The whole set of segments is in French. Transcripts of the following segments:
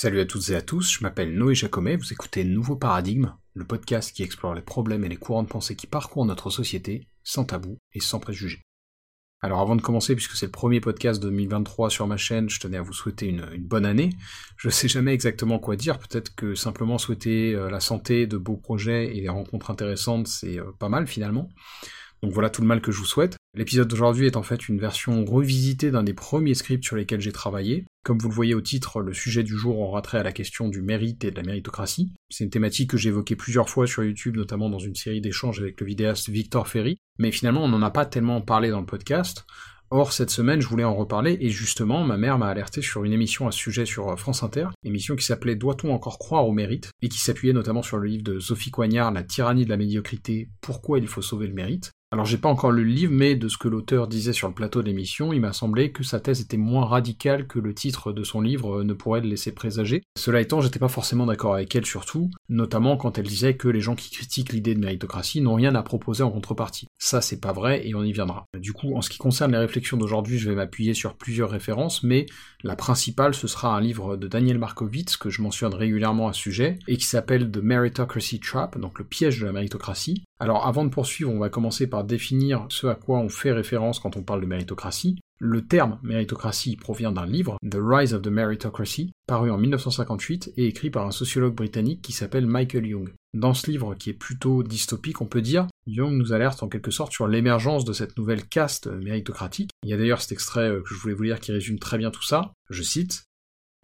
Salut à toutes et à tous, je m'appelle Noé Jacomet, vous écoutez Nouveau Paradigme, le podcast qui explore les problèmes et les courants de pensée qui parcourent notre société, sans tabou et sans préjugés. Alors avant de commencer, puisque c'est le premier podcast de 2023 sur ma chaîne, je tenais à vous souhaiter une, bonne année. Je sais jamais exactement quoi dire, peut-être que simplement souhaiter euh, la santé, de beaux projets et des rencontres intéressantes, c'est euh, pas mal finalement. Donc voilà tout le mal que je vous souhaite. L'épisode d'aujourd'hui est en fait une version revisitée d'un des premiers scripts sur lesquels j'ai travaillé. Comme vous le voyez au titre, le sujet du jour aura trait à la question du mérite et de la méritocratie. C'est une thématique que j'ai évoquée plusieurs fois sur YouTube, notamment dans une série d'échanges avec le vidéaste Victor Ferry, mais finalement on n'en a pas tellement parlé dans le podcast. Or, cette semaine, je voulais en reparler, et justement, ma mère m'a alerté sur une émission à ce sujet sur euh, France Inter, émission qui s'appelait Doit-on encore croire au mérite, et qui s'appuyait notamment sur le livre de Sophie Coignard, La tyrannie de la médiocrité, Pourquoi il faut sauver le mérite, alors j'ai pas encore lu le livre, mais de ce que l'auteur disait sur le plateau de l'émission, il m'a semblé que sa thèse était moins radicale que le titre de son livre ne pourrait le laisser présager. Cela étant, j'étais pas forcément d'accord avec elle surtout, notamment quand elle disait que les gens qui critiquent l'idée de méritocratie n'ont rien à proposer en contrepartie. Ça c'est pas vrai et on y viendra. Du coup, en ce qui concerne les réflexions d'aujourd'hui, je vais m'appuyer sur plusieurs références, mais la principale ce sera un livre de Daniel Markovitz que je mentionne régulièrement à ce sujet, et qui s'appelle The Meritocracy Trap, donc le piège de la méritocratie. Alors avant de poursuivre, on va commencer par définir ce à quoi on fait référence quand on parle de méritocratie. Le terme méritocratie provient d'un livre, The Rise of the Meritocracy, paru en 1958 et écrit par un sociologue britannique qui s'appelle Michael Young. Dans ce livre, qui est plutôt dystopique, on peut dire, Young nous alerte en quelque sorte sur l'émergence de cette nouvelle caste méritocratique. Il y a d'ailleurs cet extrait euh, que je voulais vous lire qui résume très bien tout ça. Je cite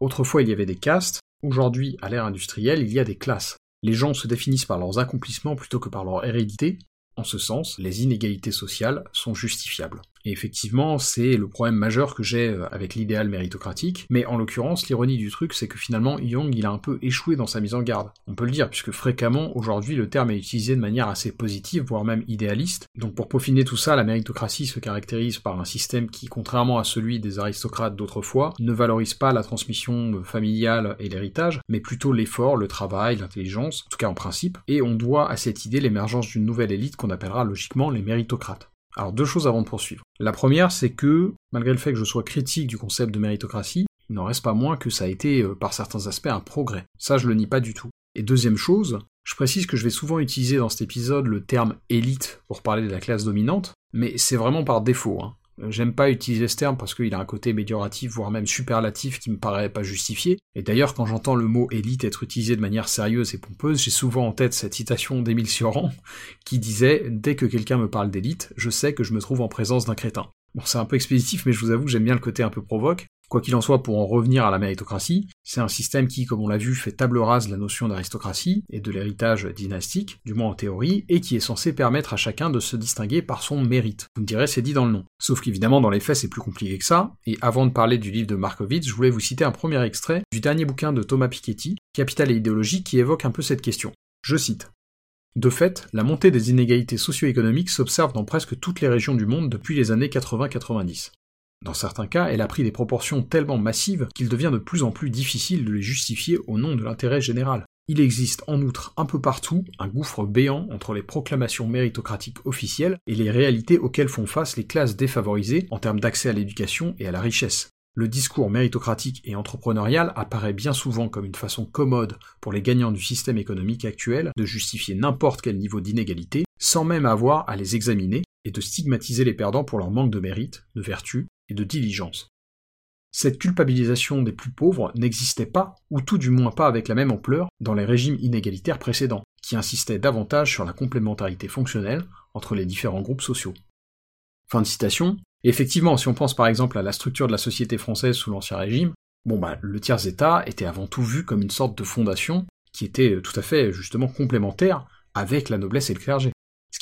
Autrefois il y avait des castes, aujourd'hui à l'ère industrielle il y a des classes. Les gens se définissent par leurs accomplissements plutôt que par leur hérédité, en ce sens, les inégalités sociales sont justifiables. Et effectivement, c'est le problème majeur que j'ai euh, avec l'idéal méritocratique, mais en l'occurrence, l'ironie du truc, c'est que finalement, Young, il a un peu échoué dans sa mise en garde. On peut le dire, puisque fréquemment, aujourd'hui, le terme est utilisé de manière assez positive, voire même idéaliste. Donc pour peaufiner tout ça, la méritocratie se caractérise par un système qui, contrairement à celui des aristocrates d'autrefois, ne valorise pas la transmission familiale et l'héritage, mais plutôt l'effort, le travail, l'intelligence, en tout cas en principe, et on doit à cette idée l'émergence d'une nouvelle élite qu'on appellera logiquement les méritocrates. Alors deux choses avant de poursuivre. La première, c'est que, malgré le fait que je sois critique du concept de méritocratie, il n'en reste pas moins que ça a été, euh, par certains aspects, un progrès. Ça, je le nie pas du tout. Et deuxième chose, je précise que je vais souvent utiliser dans cet épisode le terme élite pour parler de la classe dominante, mais c'est vraiment par défaut. Hein. J'aime pas utiliser ce terme parce qu'il a un côté médioratif, voire même superlatif qui me paraît pas justifié. Et d'ailleurs, quand j'entends le mot élite être utilisé de manière sérieuse et pompeuse, j'ai souvent en tête cette citation d'Émile Sioran qui disait Dès que quelqu'un me parle d'élite, je sais que je me trouve en présence d'un crétin. Bon, c'est un peu expéditif, mais je vous avoue que j'aime bien le côté un peu provoque. Quoi qu'il en soit, pour en revenir à la méritocratie, c'est un système qui, comme on l'a vu, fait table rase la notion d'aristocratie et de l'héritage dynastique, du moins en théorie, et qui est censé permettre à chacun de se distinguer par son mérite. Vous me direz, c'est dit dans le nom. Sauf qu'évidemment, dans les faits, c'est plus compliqué que ça, et avant de parler du livre de Markovitz, je voulais vous citer un premier extrait du dernier bouquin de Thomas Piketty, Capital et idéologie, qui évoque un peu cette question. Je cite. De fait, la montée des inégalités socio-économiques s'observe dans presque toutes les régions du monde depuis les années 80-90. Dans certains cas, elle a pris des proportions tellement massives qu'il devient de plus en plus difficile de les justifier au nom de l'intérêt général. Il existe en outre un peu partout un gouffre béant entre les proclamations méritocratiques officielles et les réalités auxquelles font face les classes défavorisées en termes d'accès à l'éducation et à la richesse. Le discours méritocratique et entrepreneurial apparaît bien souvent comme une façon commode pour les gagnants du système économique actuel de justifier n'importe quel niveau d'inégalité, sans même avoir à les examiner, et de stigmatiser les perdants pour leur manque de mérite, de vertu et de diligence. Cette culpabilisation des plus pauvres n'existait pas, ou tout du moins pas avec la même ampleur, dans les régimes inégalitaires précédents, qui insistaient davantage sur la complémentarité fonctionnelle entre les différents groupes sociaux. Fin de citation. effectivement, si on pense par exemple à la structure de la société française sous l'Ancien Régime, bah, le tiers-État était avant tout vu comme une sorte de fondation qui était tout à fait justement complémentaire avec la noblesse et le clergé.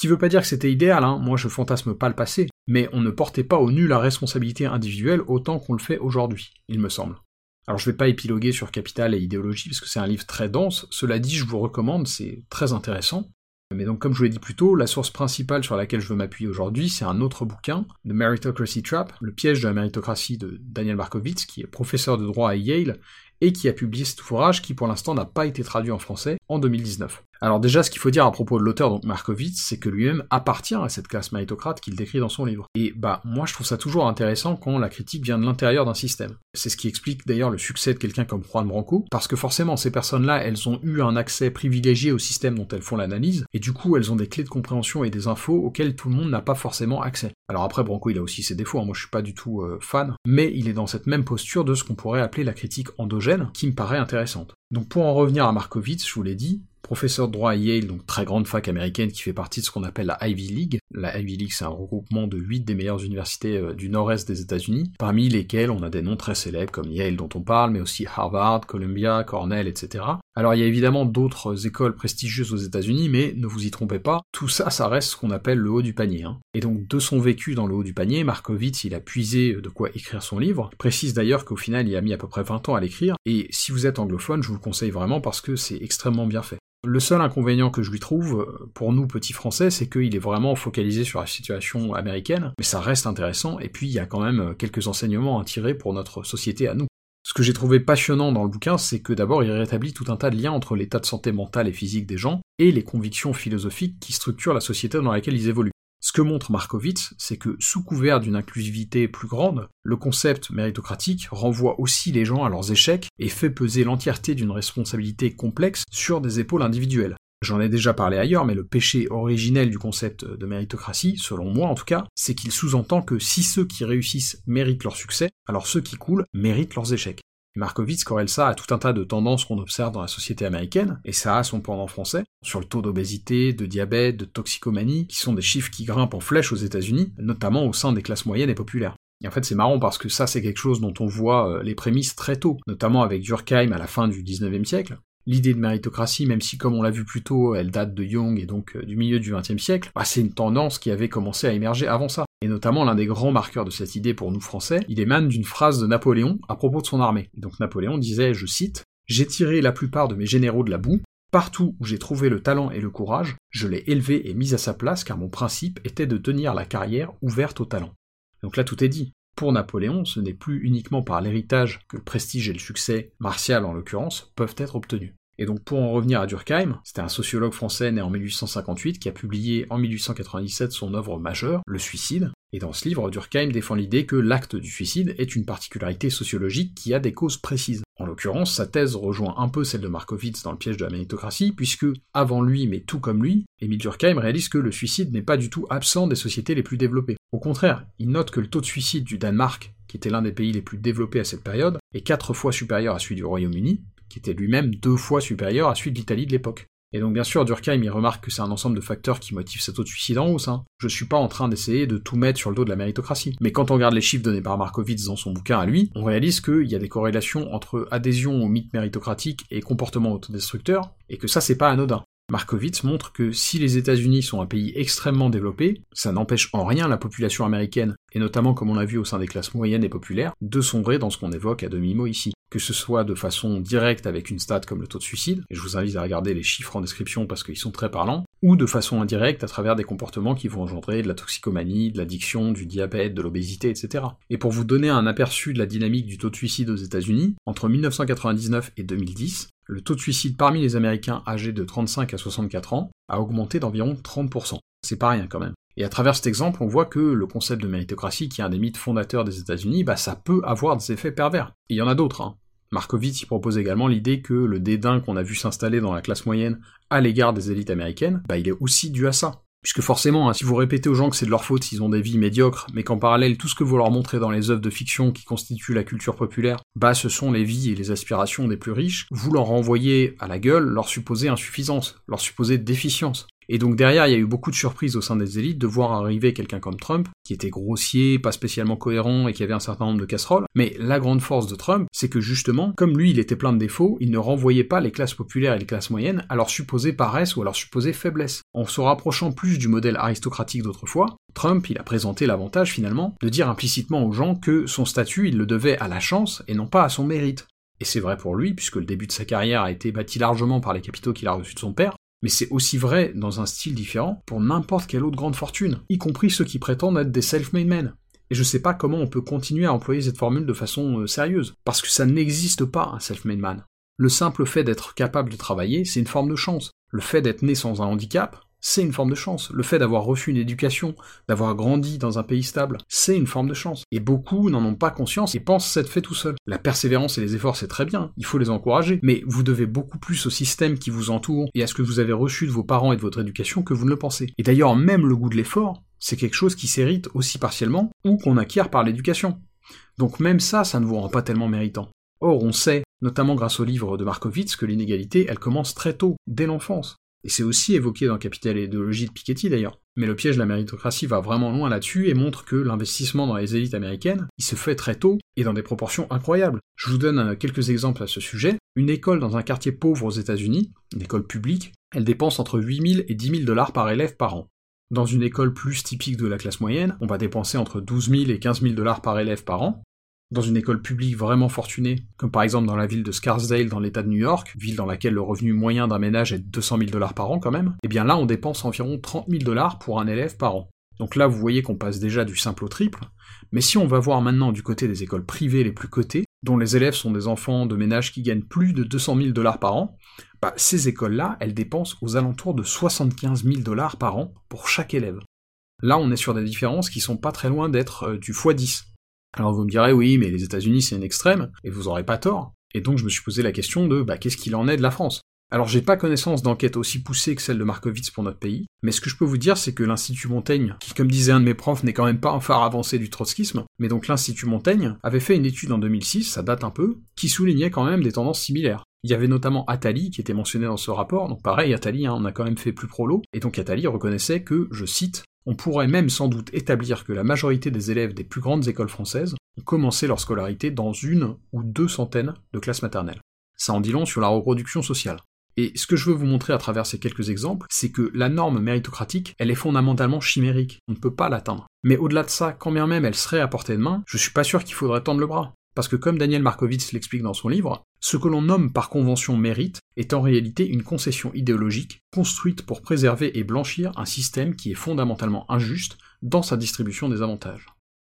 Ce qui veut pas dire que c'était idéal, hein. moi je fantasme pas le passé, mais on ne portait pas au nu la responsabilité individuelle autant qu'on le fait aujourd'hui, il me semble. Alors je vais pas épiloguer sur Capital et idéologie parce que c'est un livre très dense, cela dit je vous recommande, c'est très intéressant. Mais donc comme je vous l'ai dit plus tôt, la source principale sur laquelle je veux m'appuyer aujourd'hui, c'est un autre bouquin, The Meritocracy Trap, le piège de la méritocratie de Daniel Markovitz, qui est professeur de droit à Yale, et qui a publié cet ouvrage qui pour l'instant n'a pas été traduit en français en 2019. Alors déjà, ce qu'il faut dire à propos de l'auteur, donc Markovitz, c'est que lui-même appartient à cette classe méritocrate qu'il décrit dans son livre. Et bah, moi je trouve ça toujours intéressant quand la critique vient de l'intérieur d'un système. C'est ce qui explique d'ailleurs le succès de quelqu'un comme Juan Branco, parce que forcément, ces personnes-là, elles ont eu un accès privilégié au système dont elles font l'analyse, et du coup, elles ont des clés de compréhension et des infos auxquelles tout le monde n'a pas forcément accès. Alors après, Branco, il a aussi ses défauts, hein. moi je suis pas du tout euh, fan, mais il est dans cette même posture de ce qu'on pourrait appeler la critique endogène, qui me paraît intéressante. Donc pour en revenir à Markovitz, je vous l'ai dit, professeur de droit à Yale, donc très grande fac américaine qui fait partie de ce qu'on appelle la Ivy League. La Ivy League, c'est un regroupement de 8 des meilleures universités euh, du nord-est des États-Unis, parmi lesquelles on a des noms très célèbres comme Yale dont on parle, mais aussi Harvard, Columbia, Cornell, etc. Alors il y a évidemment d'autres écoles prestigieuses aux États-Unis, mais ne vous y trompez pas, tout ça, ça reste ce qu'on appelle le haut du panier. Hein. Et donc de son vécu dans le haut du panier, Markovitz, il a puisé de quoi écrire son livre. Précise d'ailleurs qu'au final, il a mis à peu près 20 ans à l'écrire, et si vous êtes anglophone, je vous le conseille vraiment parce que c'est extrêmement bien fait. Le seul inconvénient que je lui trouve, pour nous petits français, c'est qu'il est vraiment focalisé sur la situation américaine, mais ça reste intéressant, et puis il y a quand même quelques enseignements à tirer pour notre société à nous. Ce que j'ai trouvé passionnant dans le bouquin, c'est que d'abord il rétablit tout un tas de liens entre l'état de santé mentale et physique des gens et les convictions philosophiques qui structurent la société dans laquelle ils évoluent. Ce que montre Markovitz, c'est que sous couvert d'une inclusivité plus grande, le concept méritocratique renvoie aussi les gens à leurs échecs et fait peser l'entièreté d'une responsabilité complexe sur des épaules individuelles. J'en ai déjà parlé ailleurs, mais le péché originel du concept de méritocratie, selon moi en tout cas, c'est qu'il sous-entend que si ceux qui réussissent méritent leur succès, alors ceux qui coulent méritent leurs échecs. Markovitz corrèle ça à tout un tas de tendances qu'on observe dans la société américaine, et ça a son pendant français, sur le taux d'obésité, de diabète, de toxicomanie, qui sont des chiffres qui grimpent en flèche aux États-Unis, notamment au sein des classes moyennes et populaires. Et en fait, c'est marrant parce que ça, c'est quelque chose dont on voit euh, les prémices très tôt, notamment avec Durkheim à la fin du 19e siècle. L'idée de méritocratie, même si comme on l'a vu plus tôt, elle date de Jung et donc euh, du milieu du XXe siècle, bah, c'est une tendance qui avait commencé à émerger avant ça. Et notamment l'un des grands marqueurs de cette idée pour nous Français, il émane d'une phrase de Napoléon à propos de son armée. donc Napoléon disait, je cite, J'ai tiré la plupart de mes généraux de la boue, partout où j'ai trouvé le talent et le courage, je l'ai élevé et mis à sa place car mon principe était de tenir la carrière ouverte au talent. Donc là tout est dit. Pour Napoléon, ce n'est plus uniquement par l'héritage que le prestige et le succès, martial en l'occurrence, peuvent être obtenus. Et donc pour en revenir à Durkheim, c'était un sociologue français né en 1858 qui a publié en 1897 son œuvre majeure, Le suicide. Et dans ce livre, Durkheim défend l'idée que l'acte du suicide est une particularité sociologique qui a des causes précises. En l'occurrence, sa thèse rejoint un peu celle de Markowitz dans le piège de la méritocratie, puisque, avant lui, mais tout comme lui, Émile Durkheim réalise que le suicide n'est pas du tout absent des sociétés les plus développées. Au contraire, il note que le taux de suicide du Danemark, qui était l'un des pays les plus développés à cette période, est quatre fois supérieur à celui du Royaume-Uni, qui était lui-même deux fois supérieur à celui de l'Italie de l'époque. Et donc bien sûr, Durkheim il remarque que c'est un ensemble de facteurs qui motivent cet taux de suicide en hausse. Hein. Je suis pas en train d'essayer de tout mettre sur le dos de la méritocratie. Mais quand on regarde les chiffres donnés par Markowitz dans son bouquin à lui, on réalise qu'il y a des corrélations entre adhésion au mythe méritocratique et comportement autodestructeur, et que ça c'est pas anodin. Markowitz montre que si les États-Unis sont un pays extrêmement développé, ça n'empêche en rien la population américaine, et notamment comme on l'a vu au sein des classes moyennes et populaires, de sombrer dans ce qu'on évoque à demi-mot ici que ce soit de façon directe avec une stat comme le taux de suicide, et je vous invite à regarder les chiffres en description parce qu'ils sont très parlants, ou de façon indirecte à travers des comportements qui vont engendrer de la toxicomanie, de l'addiction, du diabète, de l'obésité, etc. Et pour vous donner un aperçu de la dynamique du taux de suicide aux États-Unis, entre 1999 et 2010, le taux de suicide parmi les Américains âgés de 35 à 64 ans a augmenté d'environ 30%. C'est pas rien quand même. Et à travers cet exemple, on voit que le concept de méritocratie, qui est un des mythes fondateurs des États-Unis, bah ça peut avoir des effets pervers. Et il y en a d'autres, hein. Markovitz y propose également l'idée que le dédain qu'on a vu s'installer dans la classe moyenne à l'égard des élites américaines, bah il est aussi dû à ça. Puisque forcément, hein, si vous répétez aux gens que c'est de leur faute s'ils ont des vies médiocres, mais qu'en parallèle tout ce que vous leur montrez dans les œuvres de fiction qui constituent la culture populaire, bah ce sont les vies et les aspirations des plus riches, vous leur renvoyez à la gueule leur supposée insuffisance, leur supposée déficience. Et donc derrière, il y a eu beaucoup de surprises au sein des élites de voir arriver quelqu'un comme Trump, qui était grossier, pas spécialement cohérent et qui avait un certain nombre de casseroles. Mais la grande force de Trump, c'est que justement, comme lui il était plein de défauts, il ne renvoyait pas les classes populaires et les classes moyennes à leur supposée paresse ou à leur supposée faiblesse. En se rapprochant plus du modèle aristocratique d'autrefois, Trump, il a présenté l'avantage finalement de dire implicitement aux gens que son statut, il le devait à la chance et non pas à son mérite. Et c'est vrai pour lui, puisque le début de sa carrière a été bâti largement par les capitaux qu'il a reçus de son père, mais c'est aussi vrai, dans un style différent, pour n'importe quelle autre grande fortune, y compris ceux qui prétendent être des self-made men. Et je sais pas comment on peut continuer à employer cette formule de façon euh, sérieuse, parce que ça n'existe pas un self-made man. Le simple fait d'être capable de travailler, c'est une forme de chance. Le fait d'être né sans un handicap, c'est une forme de chance. Le fait d'avoir reçu une éducation, d'avoir grandi dans un pays stable, c'est une forme de chance. Et beaucoup n'en ont pas conscience et pensent s'être fait tout seul. La persévérance et les efforts, c'est très bien, il faut les encourager, mais vous devez beaucoup plus au système qui vous entoure et à ce que vous avez reçu de vos parents et de votre éducation que vous ne le pensez. Et d'ailleurs, même le goût de l'effort, c'est quelque chose qui s'hérite aussi partiellement ou qu'on acquiert par l'éducation. Donc même ça, ça ne vous rend pas tellement méritant. Or, on sait, notamment grâce au livre de Markowitz, que l'inégalité, elle commence très tôt, dès l'enfance. Et c'est aussi évoqué dans Capital et idéologie de Piketty d'ailleurs. Mais le piège de la méritocratie va vraiment loin là-dessus et montre que l'investissement dans les élites américaines, il se fait très tôt et dans des proportions incroyables. Je vous donne euh, quelques exemples à ce sujet. Une école dans un quartier pauvre aux États-Unis, une école publique, elle dépense entre 8000 et 10 000 dollars par élève par an. Dans une école plus typique de la classe moyenne, on va dépenser entre 12 000 et 15 000 dollars par élève par an, dans une école publique vraiment fortunée, comme par exemple dans la ville de Scarsdale dans l'état de New York, ville dans laquelle le revenu moyen d'un ménage est de 200 000 dollars par an quand même, et eh bien là on dépense environ 30 000 dollars pour un élève par an. Donc là vous voyez qu'on passe déjà du simple au triple, mais si on va voir maintenant du côté des écoles privées les plus cotées, dont les élèves sont des enfants de ménages qui gagnent plus de 200 000 dollars par an, bah, ces écoles-là, elles dépensent aux alentours de 75 000 dollars par an pour chaque élève. Là, on est sur des différences qui sont pas très loin d'être euh, du x10. Alors vous me direz oui, mais les États-Unis c'est une extrême, et vous aurez pas tort. Et donc je me suis posé la question de bah, qu'est-ce qu'il en est de la France? Alors j'ai pas connaissance d'enquête aussi poussée que celle de Markowitz pour notre pays, mais ce que je peux vous dire c'est que l'Institut Montaigne, qui comme disait un de mes profs n'est quand même pas un phare avancé du trotskisme, mais donc l'Institut Montaigne avait fait une étude en 2006, ça date un peu, qui soulignait quand même des tendances similaires. Il y avait notamment Attali qui était mentionné dans ce rapport, donc pareil, Attali, hein, on a quand même fait plus prolo, et donc Attali reconnaissait que, je cite, on pourrait même sans doute établir que la majorité des élèves des plus grandes écoles françaises ont commencé leur scolarité dans une ou deux centaines de classes maternelles. Ça en dit long sur la reproduction sociale. Et ce que je veux vous montrer à travers ces quelques exemples, c'est que la norme méritocratique, elle est fondamentalement chimérique, on ne peut pas l'atteindre. Mais au-delà de ça, quand bien même elle serait à portée de main, je suis pas sûr qu'il faudrait tendre le bras. Parce que comme Daniel Markovitz l'explique dans son livre, ce que l'on nomme par convention mérite est en réalité une concession idéologique construite pour préserver et blanchir un système qui est fondamentalement injuste dans sa distribution des avantages.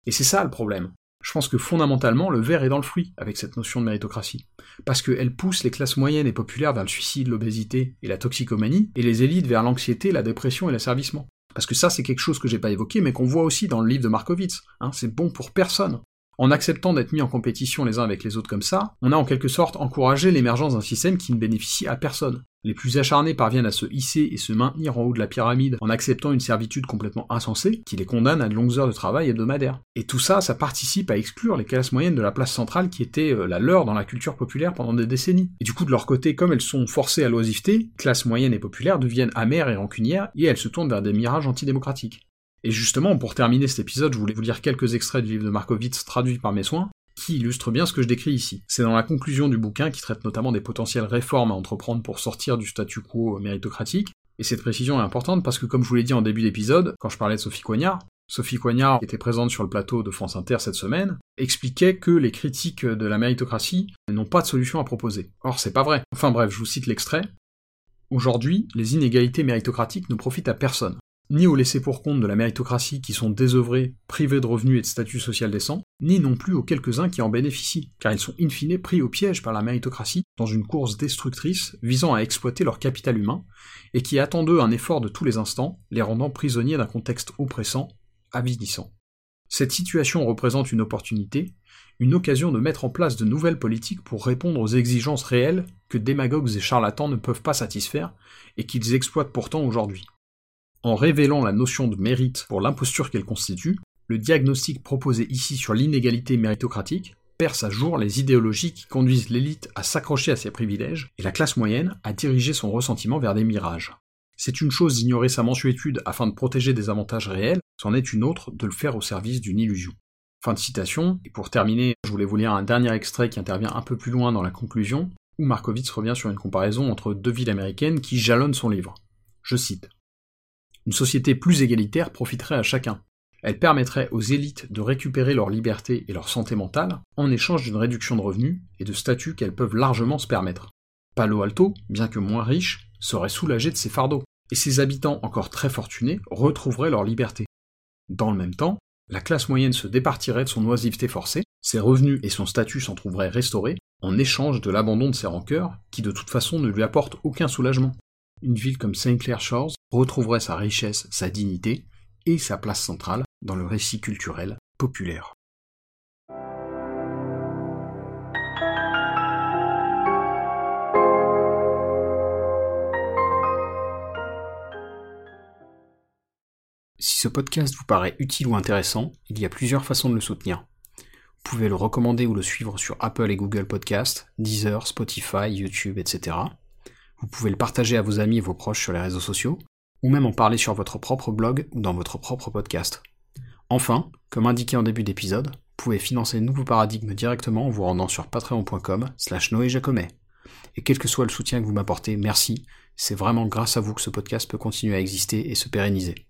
Et c'est ça le problème. Je pense que fondamentalement, le verre est dans le fruit avec cette notion de méritocratie. Parce qu'elle pousse les classes moyennes et populaires vers le suicide, l'obésité et la toxicomanie, et les élites vers l'anxiété, la dépression et l'asservissement. Parce que ça, c'est quelque chose que j'ai pas évoqué, mais qu'on voit aussi dans le livre de Markowitz. Hein, c'est bon pour personne. En acceptant d'être mis en compétition les uns avec les autres comme ça, on a en quelque sorte encouragé l'émergence d'un système qui ne bénéficie à personne. Les plus acharnés parviennent à se hisser et se maintenir en haut de la pyramide en acceptant une servitude complètement insensée qui les condamne à de longues heures de travail hebdomadaires. Et tout ça, ça participe à exclure les classes moyennes de la place centrale qui était euh, la leur dans la culture populaire pendant des décennies. Et du coup, de leur côté, comme elles sont forcées à l'oisiveté, classes moyennes et populaires deviennent amères et rancunières et elles se tournent vers des mirages antidémocratiques. Et justement, pour terminer cet épisode, je voulais vous lire quelques extraits du livre de Markowitz traduits par mes soins, qui illustrent bien ce que je décris ici. C'est dans la conclusion du bouquin qui traite notamment des potentielles réformes à entreprendre pour sortir du statu quo méritocratique, et cette précision est importante parce que comme je vous l'ai dit en début d'épisode, quand je parlais de Sophie Coignard, Sophie Coignard, qui était présente sur le plateau de France Inter cette semaine, expliquait que les critiques de la méritocratie n'ont pas de solution à proposer. Or, c'est pas vrai. Enfin bref, je vous cite l'extrait. Aujourd'hui, les inégalités méritocratiques ne profitent à personne ni aux laissés pour compte de la méritocratie qui sont désœuvrés, privés de revenus et de statut social décent, ni non plus aux quelques-uns qui en bénéficient, car ils sont in fine pris au piège par la méritocratie dans une course destructrice visant à exploiter leur capital humain, et qui attend d'eux un effort de tous les instants, les rendant prisonniers d'un contexte oppressant, avidissant. Cette situation représente une opportunité, une occasion de mettre en place de nouvelles politiques pour répondre aux exigences réelles que démagogues et charlatans ne peuvent pas satisfaire, et qu'ils exploitent pourtant aujourd'hui. En révélant la notion de mérite pour l'imposture qu'elle constitue, le diagnostic proposé ici sur l'inégalité méritocratique perce à jour les idéologies qui conduisent l'élite à s'accrocher à ses privilèges et la classe moyenne à diriger son ressentiment vers des mirages. C'est une chose d'ignorer sa mensuétude afin de protéger des avantages réels, c'en est une autre de le faire au service d'une illusion. Fin de citation, et pour terminer, je voulais vous lire un dernier extrait qui intervient un peu plus loin dans la conclusion, où Markowitz revient sur une comparaison entre deux villes américaines qui jalonnent son livre. Je cite. Une société plus égalitaire profiterait à chacun. Elle permettrait aux élites de récupérer leur liberté et leur santé mentale en échange d'une réduction de revenus et de statuts qu'elles peuvent largement se permettre. Palo Alto, bien que moins riche, serait soulagé de ses fardeaux, et ses habitants encore très fortunés retrouveraient leur liberté. Dans le même temps, la classe moyenne se départirait de son oisiveté forcée, ses revenus et son statut s'en trouveraient restaurés, en échange de l'abandon de ses rancœurs, qui de toute façon ne lui apportent aucun soulagement. Une ville comme Saint Clair Shores retrouverait sa richesse, sa dignité et sa place centrale dans le récit culturel populaire. Si ce podcast vous paraît utile ou intéressant, il y a plusieurs façons de le soutenir. Vous pouvez le recommander ou le suivre sur Apple et Google Podcasts, Deezer, Spotify, YouTube, etc. Vous pouvez le partager à vos amis et vos proches sur les réseaux sociaux, ou même en parler sur votre propre blog ou dans votre propre podcast. Enfin, comme indiqué en début d'épisode, vous pouvez financer le nouveau paradigme directement en vous rendant sur patreon.com slash noéjacomet. Et quel que soit le soutien que vous m'apportez, merci, c'est vraiment grâce à vous que ce podcast peut continuer à exister et se pérenniser.